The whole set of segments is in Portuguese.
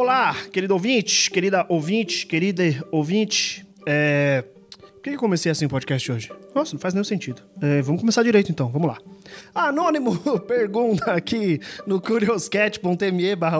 Olá, querido ouvinte, querida ouvinte, querida ouvinte. É... Por que eu comecei assim o podcast hoje? Nossa, não faz nenhum sentido. É, vamos começar direito então, vamos lá. Anônimo pergunta aqui no curioscat.me barra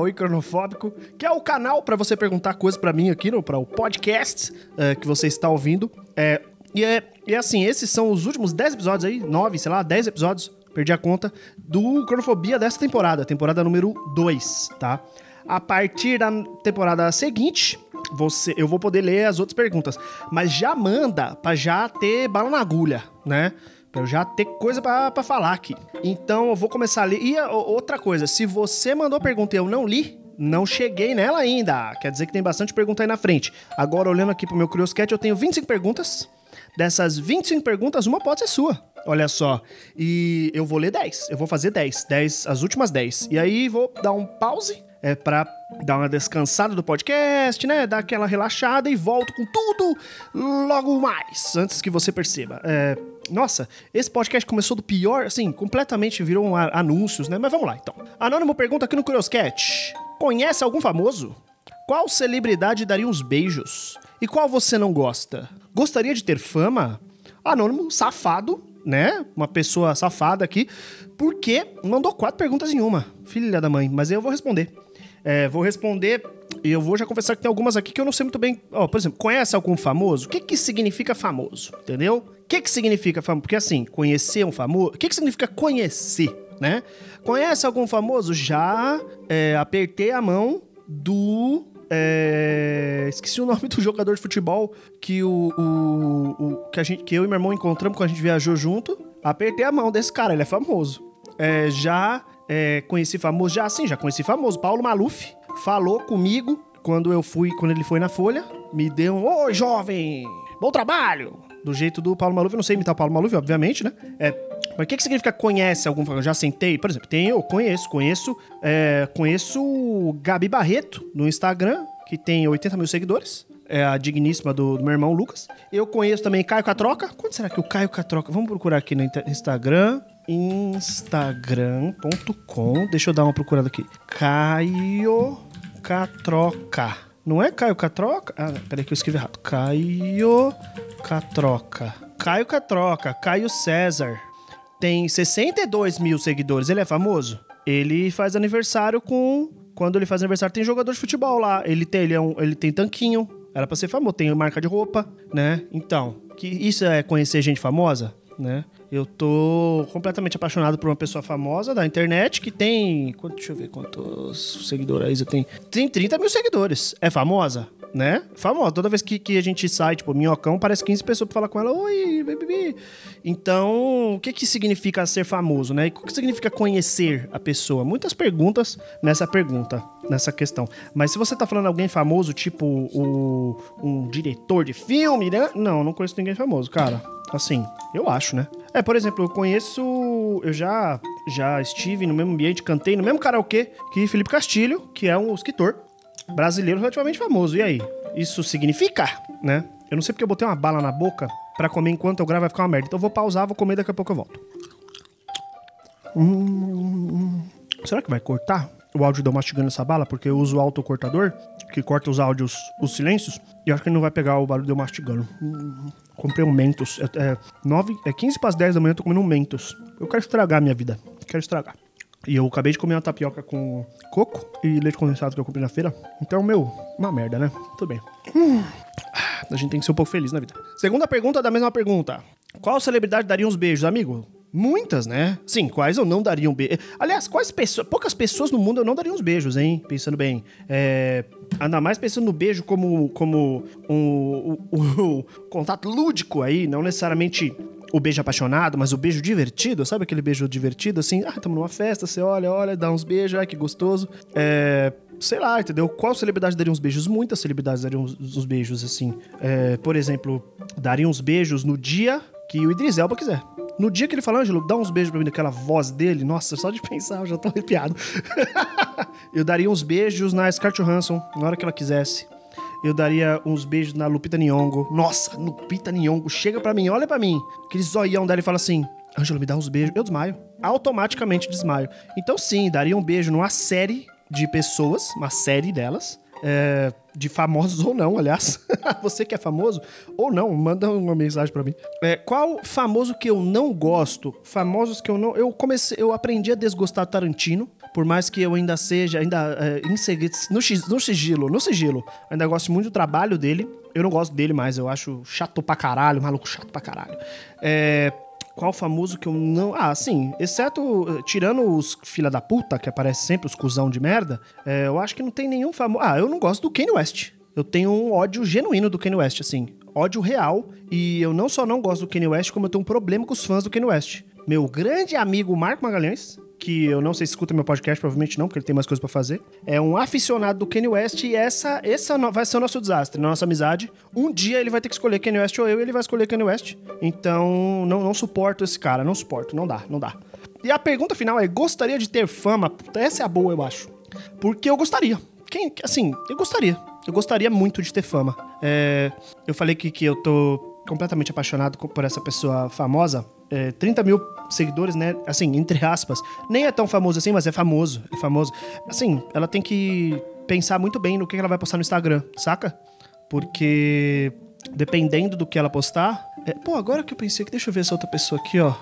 que é o canal para você perguntar coisas para mim aqui, para o podcast é, que você está ouvindo. É, e, é, e é assim, esses são os últimos 10 episódios aí, 9, sei lá, 10 episódios, perdi a conta, do Cronofobia dessa temporada, temporada número 2, tá? A partir da temporada seguinte, você, eu vou poder ler as outras perguntas. Mas já manda pra já ter bala na agulha, né? Pra eu já ter coisa para falar aqui. Então eu vou começar a ler. E outra coisa, se você mandou pergunta e eu não li, não cheguei nela ainda. Quer dizer que tem bastante pergunta aí na frente. Agora, olhando aqui pro meu Curioscat, eu tenho 25 perguntas. Dessas 25 perguntas, uma pode ser sua. Olha só. E eu vou ler 10. Eu vou fazer 10. 10, as últimas 10. E aí vou dar um pause é para dar uma descansada do podcast, né? Dar aquela relaxada e volto com tudo logo mais, antes que você perceba. É, nossa, esse podcast começou do pior, assim, completamente virou um anúncios, né? Mas vamos lá, então. Anônimo pergunta aqui no Curioscat. Conhece algum famoso? Qual celebridade daria uns beijos? E qual você não gosta? Gostaria de ter fama? Anônimo, safado, né? Uma pessoa safada aqui, porque mandou quatro perguntas em uma. Filha da mãe, mas eu vou responder. É, vou responder e eu vou já confessar que tem algumas aqui que eu não sei muito bem. Ó, por exemplo, conhece algum famoso? O que que significa famoso? Entendeu? O que que significa famoso? Porque assim, conhecer um famoso. O que que significa conhecer, né? Conhece algum famoso? Já é, apertei a mão do. É... Esqueci o nome do jogador de futebol que o, o, o, que a gente que eu e meu irmão encontramos quando a gente viajou junto. Apertei a mão desse cara, ele é famoso. É, já é, conheci famoso, já assim, já conheci famoso. Paulo Maluf falou comigo quando eu fui, quando ele foi na Folha, me deu um, oi jovem, bom trabalho! Do jeito do Paulo Maluf, eu não sei imitar o Paulo Maluf, obviamente, né? É, mas o que, que significa conhece algum já sentei, por exemplo, tem eu conheço, conheço, é, conheço Gabi Barreto no Instagram, que tem 80 mil seguidores. É a digníssima do, do, meu irmão Lucas. Eu conheço também Caio Catroca. Quando será que o Caio Catroca? Vamos procurar aqui no Instagram instagram.com. Deixa eu dar uma procurada aqui. Caio Catroca. Não é Caio Catroca? Ah, peraí que eu escrevi errado. Caio Catroca. Caio Catroca. Caio César. Tem 62 mil seguidores. Ele é famoso? Ele faz aniversário com. Quando ele faz aniversário, tem jogador de futebol lá. Ele tem, ele, é um, ele tem tanquinho. Era pra ser famoso. Tem marca de roupa, né? Então, que isso é conhecer gente famosa, né? Eu tô completamente apaixonado por uma pessoa famosa da internet que tem. Deixa eu ver quantos seguidores eu tenho. Tem 30 mil seguidores. É famosa? Né? Famosa. Toda vez que, que a gente sai, tipo, minhocão, parece 15 pessoas pra falar com ela. Oi, baby. Então, o que que significa ser famoso, né? O que significa conhecer a pessoa? Muitas perguntas nessa pergunta, nessa questão. Mas se você tá falando alguém famoso, tipo o, um diretor de filme, né? Não, não conheço ninguém famoso, cara. Assim, eu acho, né? É, por exemplo, eu conheço. Eu já, já estive no mesmo ambiente, cantei no mesmo karaokê que Felipe Castilho, que é um escritor brasileiro relativamente famoso. E aí? Isso significa, né? Eu não sei porque eu botei uma bala na boca para comer enquanto eu gravo vai ficar uma merda. Então eu vou pausar, vou comer daqui a pouco eu volto. Hum, será que vai cortar o áudio de eu mastigando essa bala? Porque eu uso o autocortador, que corta os áudios, os silêncios, e acho que não vai pegar o barulho de eu mastigando. Hum, comprei um Mentos. É, é, 9, é 15 para as 10 da manhã eu tô comendo um Mentos. Eu quero estragar a minha vida. Quero estragar. E eu acabei de comer uma tapioca com coco e leite condensado que eu comprei na feira. Então, meu, uma merda, né? Tudo bem. Hum, a gente tem que ser um pouco feliz na vida. Segunda pergunta da mesma pergunta. Qual celebridade daria uns beijos, amigo? Muitas, né? Sim, quais eu não daria um beijo. Aliás, quais pessoas. Poucas pessoas no mundo eu não daria uns beijos, hein? Pensando bem. É, ainda mais pensando no beijo como, como um, um, um, contato lúdico aí, não necessariamente o beijo apaixonado, mas o beijo divertido, sabe aquele beijo divertido assim? Ah, estamos numa festa, você olha, olha, dá uns beijos, ai que gostoso. É, sei lá, entendeu? Qual celebridade daria uns beijos? Muitas celebridades dariam uns, uns beijos assim. É, por exemplo, dariam uns beijos no dia que o Idris Elba quiser. No dia que ele fala, Ângelo, dá uns beijos pra mim daquela voz dele, nossa, só de pensar eu já tô arrepiado. eu daria uns beijos na Scarlett Johansson, na hora que ela quisesse. Eu daria uns beijos na Lupita Nyong'o. Nossa, Lupita Nyong'o, chega pra mim, olha pra mim. Aquele zoião dela e fala assim, Ângelo, me dá uns beijos. Eu desmaio. Automaticamente desmaio. Então sim, daria um beijo numa série de pessoas, uma série delas, É, de famosos ou não, aliás. Você que é famoso ou não, manda uma mensagem para mim. É, qual famoso que eu não gosto? Famosos que eu não. Eu comecei, eu aprendi a desgostar Tarantino. Por mais que eu ainda seja, ainda é, no, no sigilo, no sigilo, ainda gosto muito do trabalho dele. Eu não gosto dele mais, eu acho chato pra caralho, maluco chato pra caralho. É, qual famoso que eu não. Ah, sim. Exceto. Tirando os filha da puta, que aparece sempre, os cuzão de merda, é, eu acho que não tem nenhum famoso. Ah, eu não gosto do Kanye West. Eu tenho um ódio genuíno do Kanye West, assim. Ódio real. E eu não só não gosto do Kanye West, como eu tenho um problema com os fãs do Kanye West. Meu grande amigo Marco Magalhães, que eu não sei se escuta meu podcast, provavelmente não, porque ele tem mais coisas para fazer. É um aficionado do Kanye West e essa, essa vai ser o nosso desastre, nossa amizade. Um dia ele vai ter que escolher Kanye West ou eu e ele vai escolher Kanye West. Então, não, não suporto esse cara, não suporto, não dá, não dá. E a pergunta final é: gostaria de ter fama? Essa é a boa, eu acho. Porque eu gostaria. Quem, assim, eu gostaria. Eu gostaria muito de ter fama. É, eu falei que, que eu tô completamente apaixonado por essa pessoa famosa. É, 30 mil seguidores, né? Assim, entre aspas. Nem é tão famoso assim, mas é famoso. É famoso. Assim, ela tem que pensar muito bem no que ela vai postar no Instagram, saca? Porque dependendo do que ela postar. É... Pô, agora que eu pensei que. Deixa eu ver essa outra pessoa aqui, ó.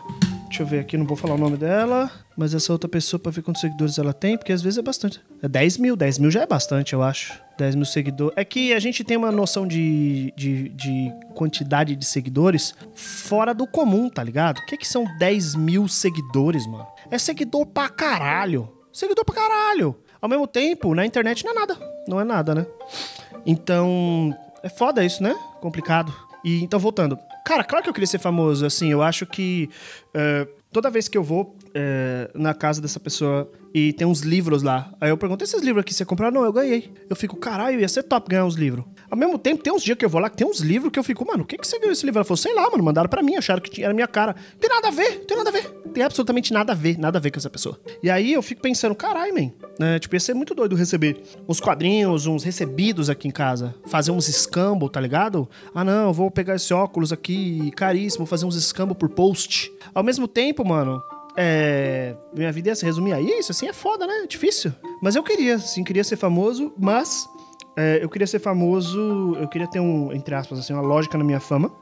Deixa eu ver aqui, não vou falar o nome dela. Mas essa outra pessoa pra ver quantos seguidores ela tem, porque às vezes é bastante. É 10 mil, 10 mil já é bastante, eu acho. 10 mil seguidores. É que a gente tem uma noção de, de, de quantidade de seguidores fora do comum, tá ligado? O que, que são 10 mil seguidores, mano? É seguidor pra caralho. Seguidor pra caralho. Ao mesmo tempo, na internet não é nada. Não é nada, né? Então, é foda isso, né? Complicado. E então, voltando. Cara, claro que eu queria ser famoso. Assim, eu acho que uh, toda vez que eu vou é, na casa dessa pessoa e tem uns livros lá. Aí eu pergunto, esses livros aqui você comprou? Não, eu ganhei. Eu fico, caralho, ia ser top ganhar uns livros. Ao mesmo tempo, tem uns dias que eu vou lá que tem uns livros que eu fico, mano, o que, que você ganhou esse livro? Ela falou, sei lá, mano, mandaram pra mim, acharam que tinha, era minha cara. Tem nada a ver, tem nada a ver. Tem absolutamente nada a ver, nada a ver com essa pessoa. E aí eu fico pensando, caralho, man, né? Tipo, ia ser muito doido receber uns quadrinhos, uns recebidos aqui em casa. Fazer uns escambo, tá ligado? Ah, não, vou pegar esse óculos aqui, caríssimo, fazer uns escambo por post. Ao mesmo tempo, mano, é, minha vida ia se resumir a isso, assim, é foda, né? É difícil. Mas eu queria, sim, queria ser famoso, mas é, eu queria ser famoso, eu queria ter um, entre aspas, assim, uma lógica na minha fama.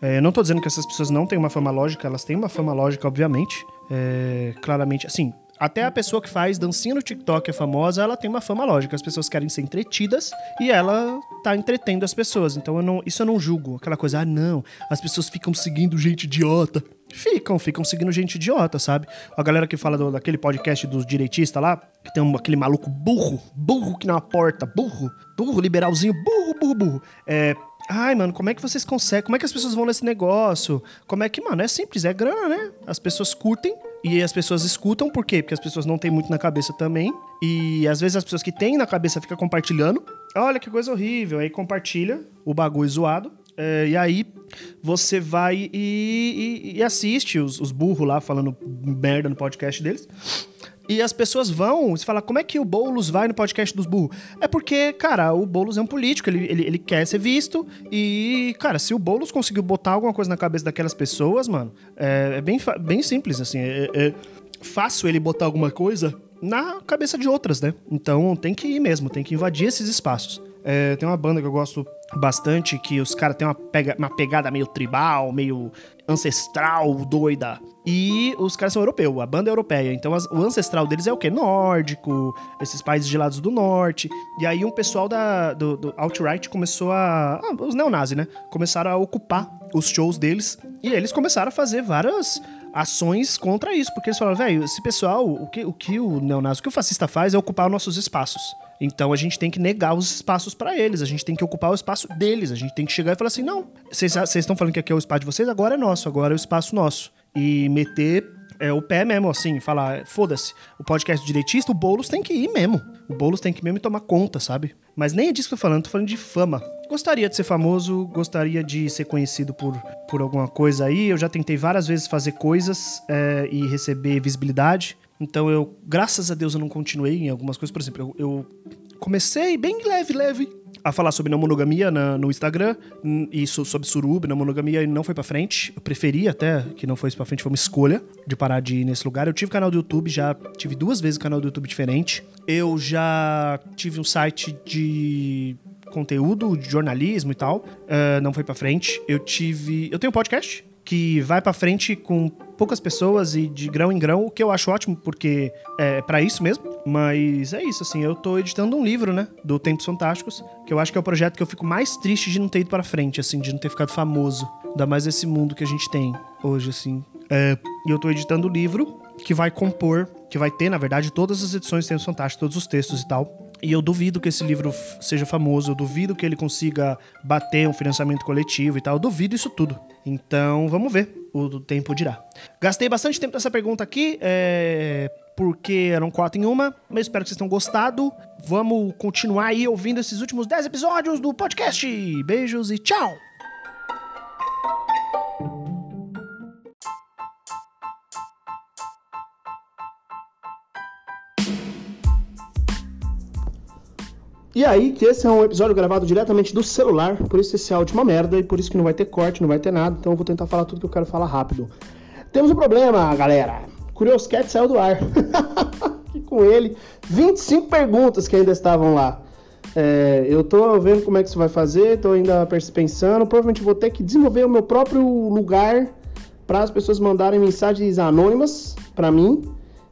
É, não tô dizendo que essas pessoas não têm uma fama lógica, elas têm uma fama lógica, obviamente. É, claramente, assim, até a pessoa que faz dancinha no TikTok é famosa, ela tem uma fama lógica. As pessoas querem ser entretidas e ela tá entretendo as pessoas. Então eu não, isso eu não julgo. Aquela coisa, ah, não, as pessoas ficam seguindo gente idiota. Ficam, ficam seguindo gente idiota, sabe? A galera que fala do, daquele podcast dos direitistas lá, que tem um, aquele maluco burro, burro que na porta, burro, burro, liberalzinho, burro, burro, burro. É, Ai, mano, como é que vocês conseguem? Como é que as pessoas vão nesse negócio? Como é que, mano, é simples, é grana, né? As pessoas curtem e as pessoas escutam, por quê? Porque as pessoas não têm muito na cabeça também. E às vezes as pessoas que têm na cabeça ficam compartilhando. Olha que coisa horrível. Aí compartilha o bagulho zoado. É, e aí você vai e, e, e assiste os, os burros lá falando merda no podcast deles. E as pessoas vão, você fala, como é que o Boulos vai no podcast dos burros? É porque, cara, o Boulos é um político, ele, ele, ele quer ser visto. E, cara, se o Boulos conseguiu botar alguma coisa na cabeça daquelas pessoas, mano, é, é bem, bem simples, assim. É, é fácil ele botar alguma coisa na cabeça de outras, né? Então tem que ir mesmo, tem que invadir esses espaços. É, tem uma banda que eu gosto bastante, que os caras têm uma, pega, uma pegada meio tribal, meio ancestral, doida. E os caras são europeus, a banda é europeia. Então as, o ancestral deles é o quê? Nórdico, esses países gelados do norte. E aí um pessoal da, do, do alt-right começou a. Ah, os neonazis, né? Começaram a ocupar os shows deles. E eles começaram a fazer várias ações contra isso. Porque eles falaram, velho, esse pessoal, o que, o que o neonazi, o que o fascista faz é ocupar nossos espaços. Então a gente tem que negar os espaços para eles, a gente tem que ocupar o espaço deles, a gente tem que chegar e falar assim: não, vocês estão falando que aqui é o espaço de vocês, agora é nosso, agora é o espaço nosso. E meter é, o pé mesmo, assim, falar, foda-se, o podcast direitista, o Boulos tem que ir mesmo. O Boulos tem que mesmo tomar conta, sabe? Mas nem é disso que eu tô falando, tô falando de fama. Gostaria de ser famoso, gostaria de ser conhecido por, por alguma coisa aí. Eu já tentei várias vezes fazer coisas é, e receber visibilidade. Então eu, graças a Deus, eu não continuei em algumas coisas. Por exemplo, eu, eu comecei bem leve, leve. A falar sobre não monogamia na, no Instagram, isso sobre suruba, não monogamia, e não foi para frente. Eu preferi até que não fosse para frente, foi uma escolha de parar de ir nesse lugar. Eu tive canal do YouTube, já tive duas vezes canal do YouTube diferente. Eu já tive um site de conteúdo, de jornalismo e tal, uh, não foi para frente. Eu tive, eu tenho um podcast que vai para frente com poucas pessoas e de grão em grão, o que eu acho ótimo, porque é para isso mesmo. Mas é isso, assim, eu tô editando um livro, né, do Tempos Fantásticos, que eu acho que é o projeto que eu fico mais triste de não ter ido para frente, assim, de não ter ficado famoso. Ainda mais esse mundo que a gente tem hoje, assim. É, e eu tô editando o livro que vai compor, que vai ter, na verdade, todas as edições do Tempos Fantásticos, todos os textos e tal. E eu duvido que esse livro seja famoso, eu duvido que ele consiga bater um financiamento coletivo e tal, eu duvido isso tudo. Então, vamos ver, o tempo dirá. Gastei bastante tempo nessa pergunta aqui, é... porque eram quatro em uma, mas espero que vocês tenham gostado. Vamos continuar aí ouvindo esses últimos dez episódios do podcast. Beijos e tchau! E aí, que esse é um episódio gravado diretamente do celular, por isso esse áudio é uma merda e por isso que não vai ter corte, não vai ter nada, então eu vou tentar falar tudo que eu quero falar rápido. Temos um problema, galera. Curioscat saiu do ar. e com ele, 25 perguntas que ainda estavam lá. É, eu tô vendo como é que isso vai fazer, tô ainda pensando. Provavelmente vou ter que desenvolver o meu próprio lugar para as pessoas mandarem mensagens anônimas para mim.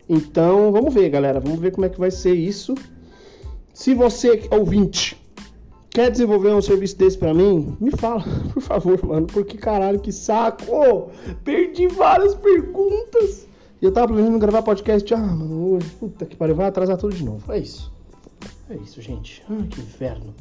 Então, vamos ver, galera. Vamos ver como é que vai ser isso. Se você, ouvinte, quer desenvolver um serviço desse pra mim, me fala, por favor, mano. Porque caralho, que saco! Oh, perdi várias perguntas. E eu tava planejando gravar podcast. Ah, mano, hoje, puta que pariu, vai atrasar tudo de novo. É isso. É isso, gente. Ah, que inferno.